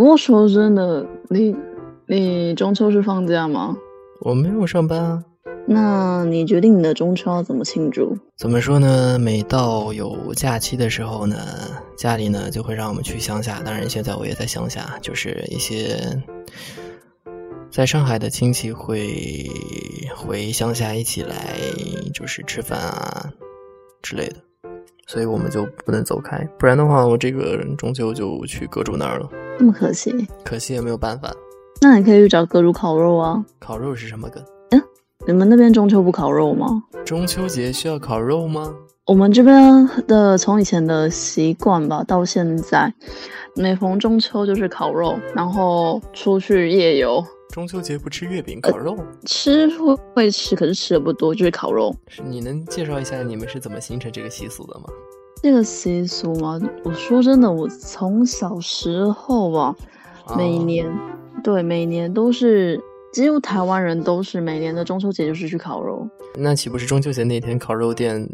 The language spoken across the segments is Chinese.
不过说真的，你你中秋是放假吗？我没有上班啊。那你决定你的中秋要怎么庆祝？怎么说呢？每到有假期的时候呢，家里呢就会让我们去乡下。当然，现在我也在乡下，就是一些在上海的亲戚会回乡下一起来，就是吃饭啊之类的。所以我们就不能走开，不然的话，我这个人中秋就去阁主那儿了。那么可惜，可惜也没有办法。那你可以去找阁主烤肉啊。烤肉是什么梗？你们那边中秋不烤肉吗？中秋节需要烤肉吗？我们这边的从以前的习惯吧，到现在，每逢中秋就是烤肉，然后出去夜游。中秋节不吃月饼烤肉？吃会会吃，可是吃的不多，就是烤肉。是你能介绍一下你们是怎么形成这个习俗的吗？这个习俗吗？我说真的，我从小时候吧，每年对每年都是。几乎台湾人都是每年的中秋节就是去烤肉，那岂不是中秋节那天烤肉店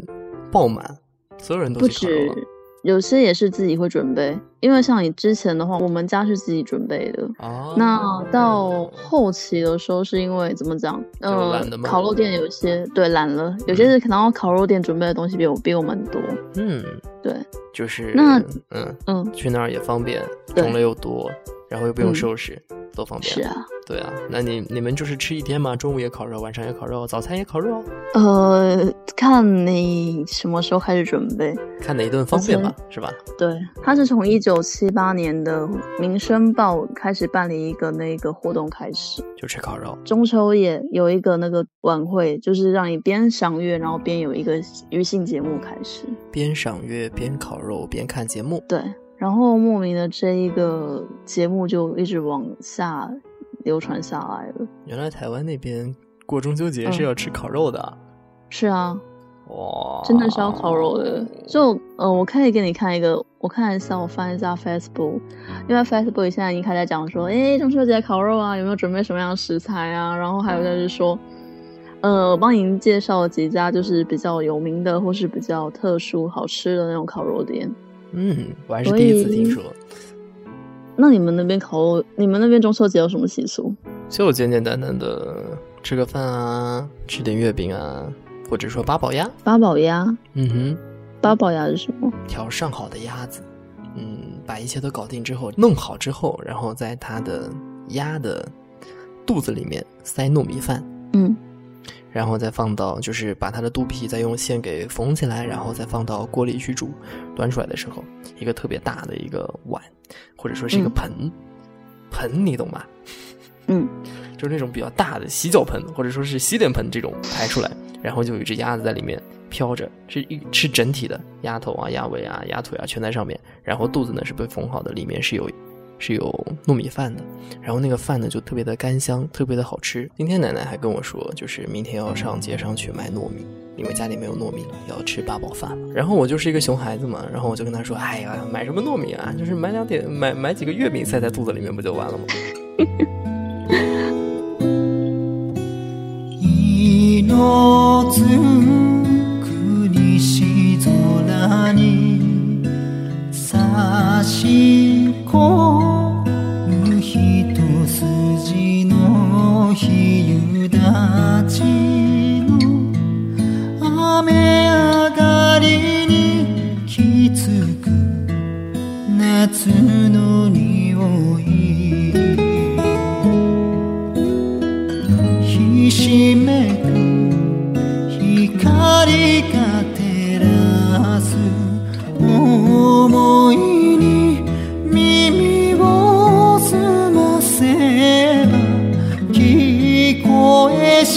爆满，所有人都去烤肉？不止，有些也是自己会准备，因为像你之前的话，我们家是自己准备的。哦。那到后期的时候，是因为怎么讲？呃，烤肉店有些对懒了，有些是然后烤肉店准备的东西比我比我们多。嗯，对，就是那嗯嗯，去那儿也方便，种类又多，然后又不用收拾。多方便是啊，对啊，那你你们就是吃一天嘛，中午也烤肉，晚上也烤肉，早餐也烤肉。呃，看你什么时候开始准备，看哪一顿方便吧，是吧？对，他是从一九七八年的《民生报》开始办理一个那个活动开始，就吃烤肉。中秋也有一个那个晚会，就是让你边赏月，然后边有一个娱性节目开始，边赏月边烤肉边看节目。对。然后莫名的这一个节目就一直往下流传下来了。原来台湾那边过中秋节是要吃烤肉的。是啊。哇。真的是要烤肉的。就呃，我可以给你看一个，我看一下，我翻一下 Facebook，因为 Facebook 现在已经开始讲说，哎，中秋节烤肉啊，有没有准备什么样的食材啊？然后还有就是说，呃，我帮您介绍几家就是比较有名的或是比较特殊好吃的那种烤肉店。嗯，我还是第一次听说。那你们那边烤，你们那边中秋节有什么习俗？就简简单单的吃个饭啊，吃点月饼啊，或者说八宝鸭。八宝鸭？嗯哼，八宝鸭是什么？调上好的鸭子，嗯，把一切都搞定之后，弄好之后，然后在它的鸭的肚子里面塞糯米饭。嗯。然后再放到，就是把它的肚皮再用线给缝起来，然后再放到锅里去煮。端出来的时候，一个特别大的一个碗，或者说是一个盆，盆你懂吧？嗯，就是那种比较大的洗脚盆，或者说是洗脸盆这种抬出来，然后就有一只鸭子在里面飘着，是一是整体的鸭头啊、鸭尾啊、鸭腿啊全在上面，然后肚子呢是被缝好的，里面是有。是有糯米饭的，然后那个饭呢就特别的干香，特别的好吃。今天奶奶还跟我说，就是明天要上街上去买糯米，因为家里没有糯米了，要吃八宝饭。然后我就是一个熊孩子嘛，然后我就跟他说：“哎呀，买什么糯米啊？就是买两点，买买几个月饼塞在肚子里面不就完了吗？” 夏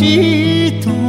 maldito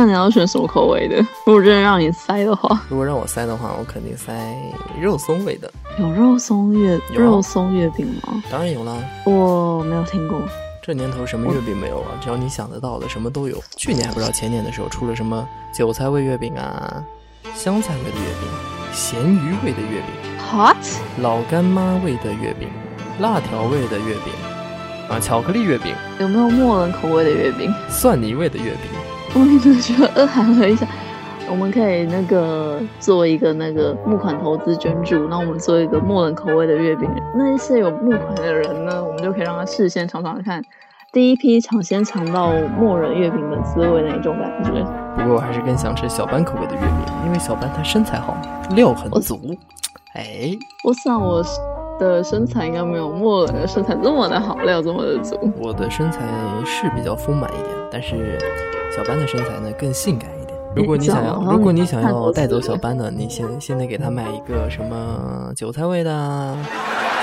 那你要选什么口味的？如果真的让你塞的话，如果让我塞的话，我肯定塞肉松味的。有肉松月肉松月饼吗？当然有啦，我没有听过。这年头什么月饼没有啊？只要你想得到的，什么都有。去年还不知道前年的时候出了什么韭菜味月饼啊，香菜味的月饼，咸鱼味的月饼，Hot？老干妈味的月饼，辣条味的月饼，啊，巧克力月饼，有没有墨冷口味的月饼？蒜泥味的月饼。我真的觉得二含了一下。我们可以那个做一个那个募款投资捐助，那我们做一个默认口味的月饼。那一些有募款的人呢，我们就可以让他事先尝尝看，第一批抢先尝到默认月饼的滋味那一种感觉。不过我还是更想吃小班口味的月饼，因为小班他身材好，料很足。哎，我想我的身材应该没有默认的身材这么的好，料这么的足。我的身材是比较丰满一点，但是小班的身材呢更性感一点。如果你想要，如果你想要带走小班的，你先先得给他买一个什么韭菜味的啊、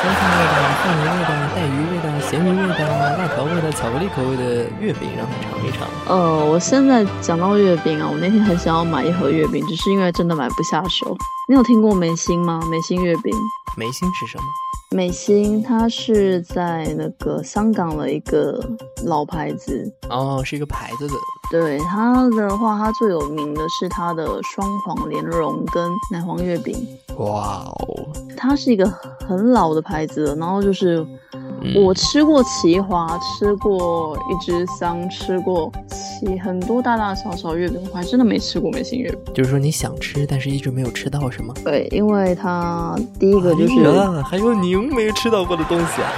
香菜味的、蒜泥味的、带鱼味的、咸鱼味的、辣条味的、巧克力口味的月饼，让他尝一尝。呃，我现在讲到月饼啊，我那天很想要买一盒月饼，只是因为真的买不下手。你有听过美心吗？美心月饼。眉心是什么？美心它是在那个香港的一个老牌子，哦，是一个牌子的。对它的话，它最有名的是它的双黄莲蓉跟奶黄月饼。哇哦，它是一个很老的牌子了，然后就是嗯我吃过奇华，吃过一只香，吃过奇很多大大小小月饼，我还真的没吃过美心月饼。就是说你想吃，但是一直没有吃到，是吗？对，因为它第一个就哎是呀，还有您没吃到过的东西啊！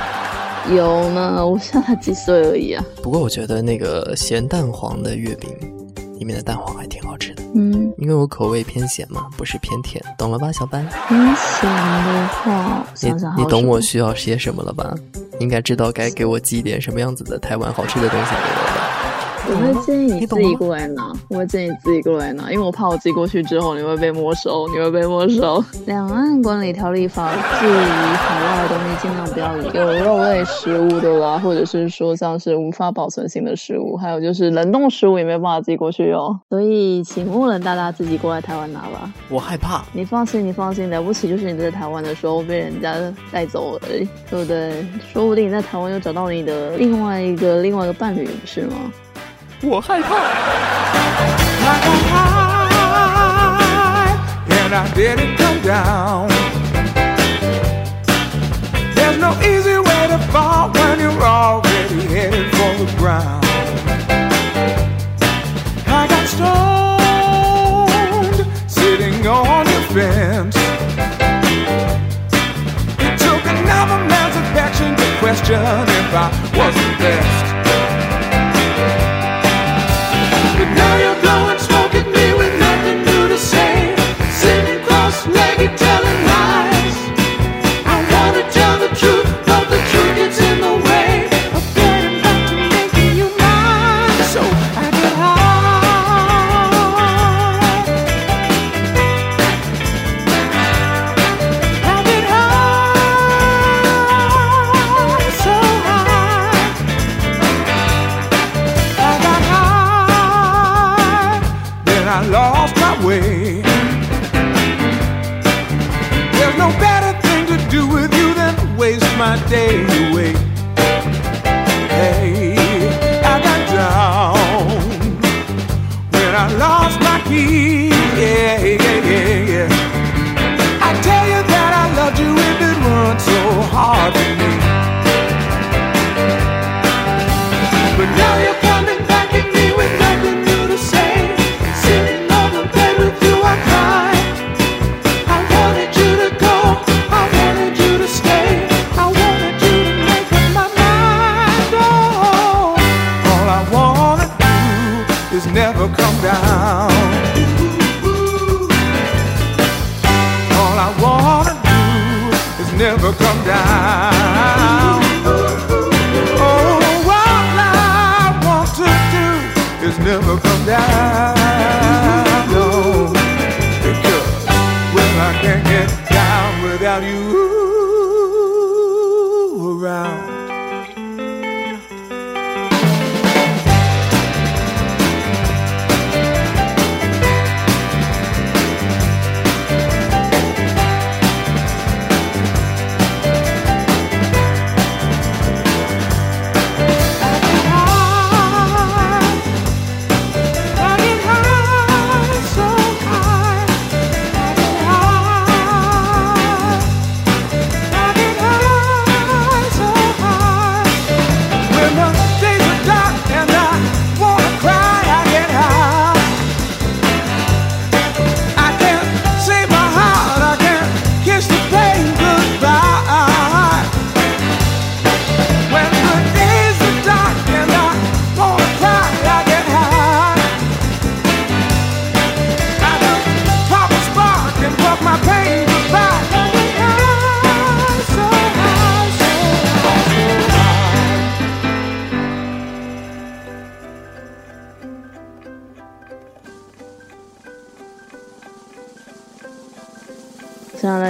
有呢，我现在才几岁而已啊。不过我觉得那个咸蛋黄的月饼，里面的蛋黄还挺好吃的，嗯，因为我口味偏咸嘛，不是偏甜，懂了吧，小班？偏咸的话，你你懂我需要些什么了吧？应该知道该给我寄点什么样子的台湾好吃的东西给我了。我会建议你自己吗过来拿，我会建议你自己过来拿，因为我怕我寄过去之后你会被没收，你会被没收。两岸管理条例法至于海外的东西，尽量不要有肉类食物的啦，或者是说像是无法保存性的食物，还有就是冷冻食物也没有办法寄过去哦。所以请勿人大大自己过来台湾拿吧。我害怕。你放心，你放心，了不起就是你在台湾的时候被人家带走了而已，对不对？说不定你在台湾又找到你的另外一个另外一个伴侣，不是吗？我害怕。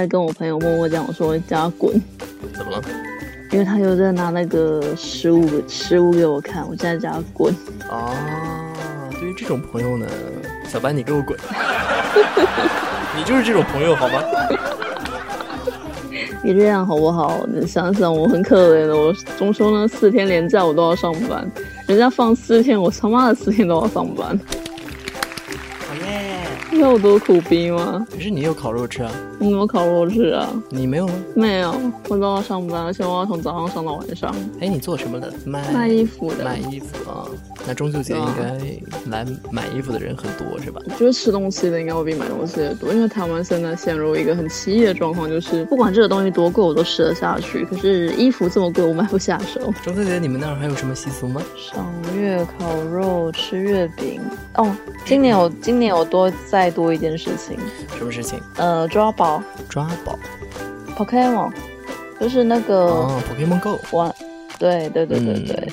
在在跟我朋友默默讲我说叫他滚，怎么了？因为他又在拿那个食物食物给我看，我现在叫他滚。啊，对于这种朋友呢，小白你给我滚！你就是这种朋友好吗？你这样好不好？你想想，我很可怜的，我中秋呢四天连假我都要上班，人家放四天，我他妈的四天都要上班，知道我多苦逼吗？可是你有烤肉吃啊？我没有烤肉吃啊？你没有吗？没有，我都要上班，而且我要从早上上到晚上，哎，你做什么的？卖卖衣服的。卖衣服啊。那中秋节应该来买衣服的人很多是吧？我觉得吃东西的应该会比买东西的多，因为台湾现在陷入一个很奇异的状况，就是不管这个东西多贵，我都吃得下去，可是衣服这么贵，我买不下手。中秋节你们那儿还有什么习俗吗？赏月、烤肉、吃月饼。哦，今年我今年我多再多一件事情，什么事情？呃，抓宝抓宝 Pokemon，就是那个哦，Pokemon Go。玩，对对对对嗯对，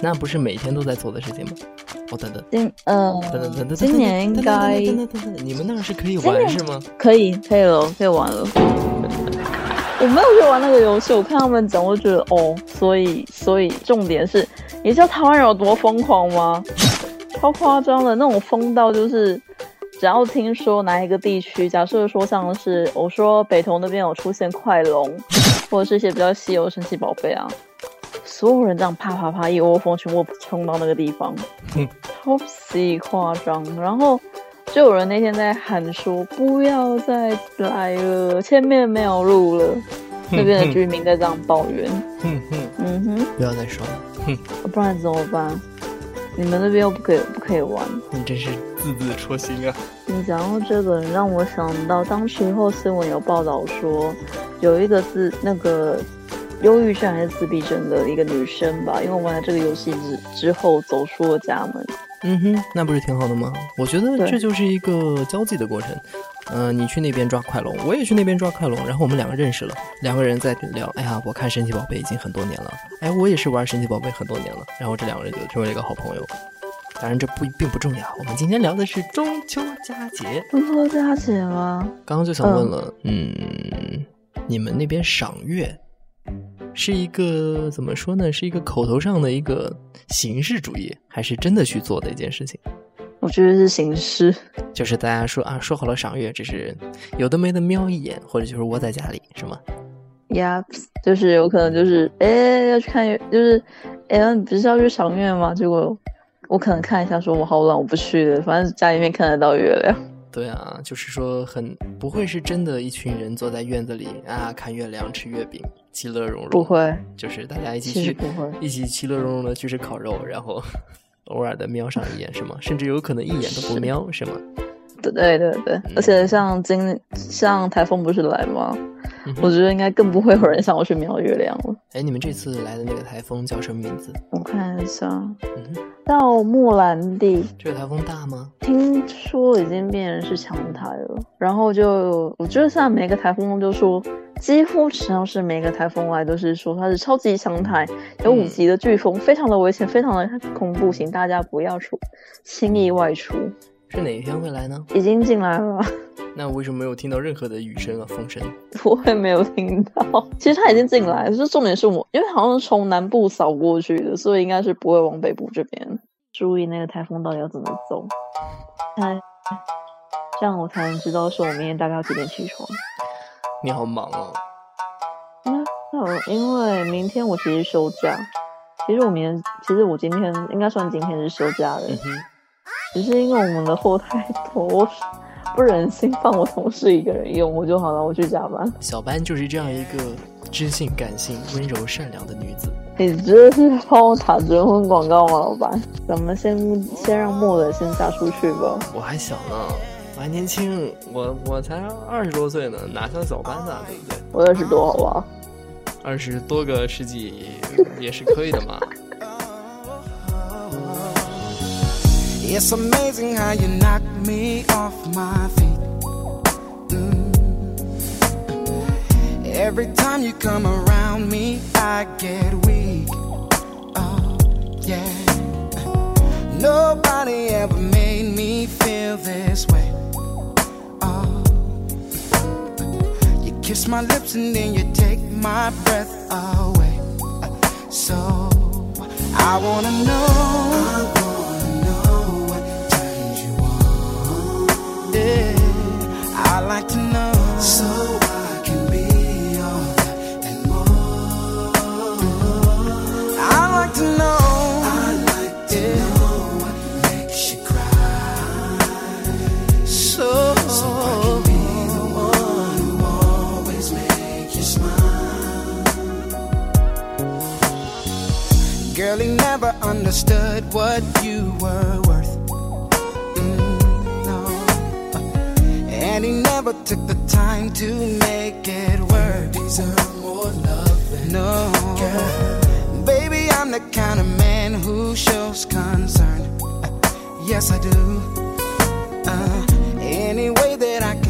那不是每天都在做的事情吗？哦，等等。今呃等等等等，今年应该等等等等等，你们那儿是可以玩是吗？可以可以了，可以玩了。我没有去玩那个游戏，我看他们讲，我就觉得哦，所以所以重点是，你知道台湾人有多疯狂吗？超夸张的那种疯到就是，只要听说哪一个地区，假设说像是我说北投那边有出现快龙，或者是一些比较稀有的神奇宝贝啊，所有人这样啪啪啪一窝蜂全部冲到那个地方，嗯超级夸张。然后就有人那天在喊说不要再来了，前面没有路了。那边的居民在这样抱怨，嗯哼，嗯哼，不要再说了，哼不然怎么办？你们那边又不可以不可以玩。你真是字字戳心啊！你讲到这个，让我想到当时候新闻有报道说，有一个自那个忧郁症还是自闭症的一个女生吧，因为玩了这个游戏之之后走出了家门。嗯哼，那不是挺好的吗？我觉得这就是一个交际的过程。嗯、你去那边抓快龙，我也去那边抓快龙，然后我们两个认识了，两个人在聊。哎呀，我看神奇宝贝已经很多年了，哎，我也是玩神奇宝贝很多年了，然后这两个人就成为了一个好朋友。当然，这不并不重要。我们今天聊的是中秋佳节。中秋佳节吗？刚刚就想问了，嗯，你们那边赏月是一个怎么说呢？是一个口头上的一个形式主义，还是真的去做的一件事情？我觉得是形式。就是大家说啊，说好了赏月，只是有的没的瞄一眼，或者就是窝在家里，是吗？呀就是有可能就是哎要去看月，就是哎你不是要去赏月吗？结果我可能看一下，说我好冷，我不去了，反正家里面看得到月亮。对啊，就是说很不会是真的一群人坐在院子里啊看月亮吃月饼，其乐融融。不，会，就是大家一起去不会一起其乐融融的去吃烤肉，然后 偶尔的瞄上一眼是吗？甚至有可能一眼都不瞄是吗？对对对对，而且像今像台风不是来吗？嗯我觉得应该更不会有人想要去瞄月亮了。哎，你们这次来的那个台风叫什么名字？我看一下，嗯哼，到莫兰蒂，这个台风大吗？听说已经变成是强台了。然后就我觉得现在每个台风都说，几乎只要是每个台风来都是说它是超级强台，有五级的飓风，非常的危险，非常的恐怖，请大家不要出轻易外出。是哪一天会来呢？已经进来了。那为什么没有听到任何的雨声啊、风声？我也没有听到。其实他已经进来，就是重点是我，因为好像是从南部扫过去的，所以应该是不会往北部这边。注意那个台风到底要怎么走，哎，这样我才能知道说我明天大概要几点起床。你好忙哦。那那我因为明天我其实休假，其实我明天，其实我今天应该算今天是休假的，只是因为我们的货太多，我不忍心放我同事一个人用，我就好了，我去加班。小班就是这样一个知性、感性、温柔、善良的女子。你这是帮我打结婚广告吗，老板？咱们先先让莫的先嫁出去吧。我还小呢，我还年轻，我我才二十多岁呢，哪像小班呢，对不对？我二十多，好不好？二十多个世纪也是可以的嘛。It's amazing how you knock me off my feet. Mm. Every time you come around me, I get weak. Oh, yeah. Nobody ever made me feel this way. Oh. You kiss my lips and then you take my breath away. So I wanna know. He never understood what you were worth. Mm, no. And he never took the time to make it work. Deserve more love. No. Girl. Baby, I'm the kind of man who shows concern. Uh, yes, I do. Uh, any way that I can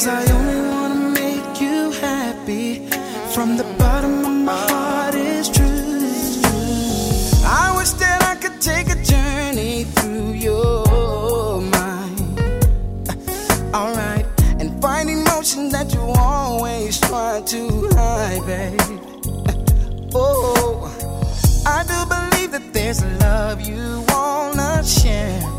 Cause I only wanna make you happy. From the bottom of my heart, it's true. I wish that I could take a journey through your mind. Uh, alright, and find emotions that you always try to hide, babe. Uh, oh, I do believe that there's a love you wanna share.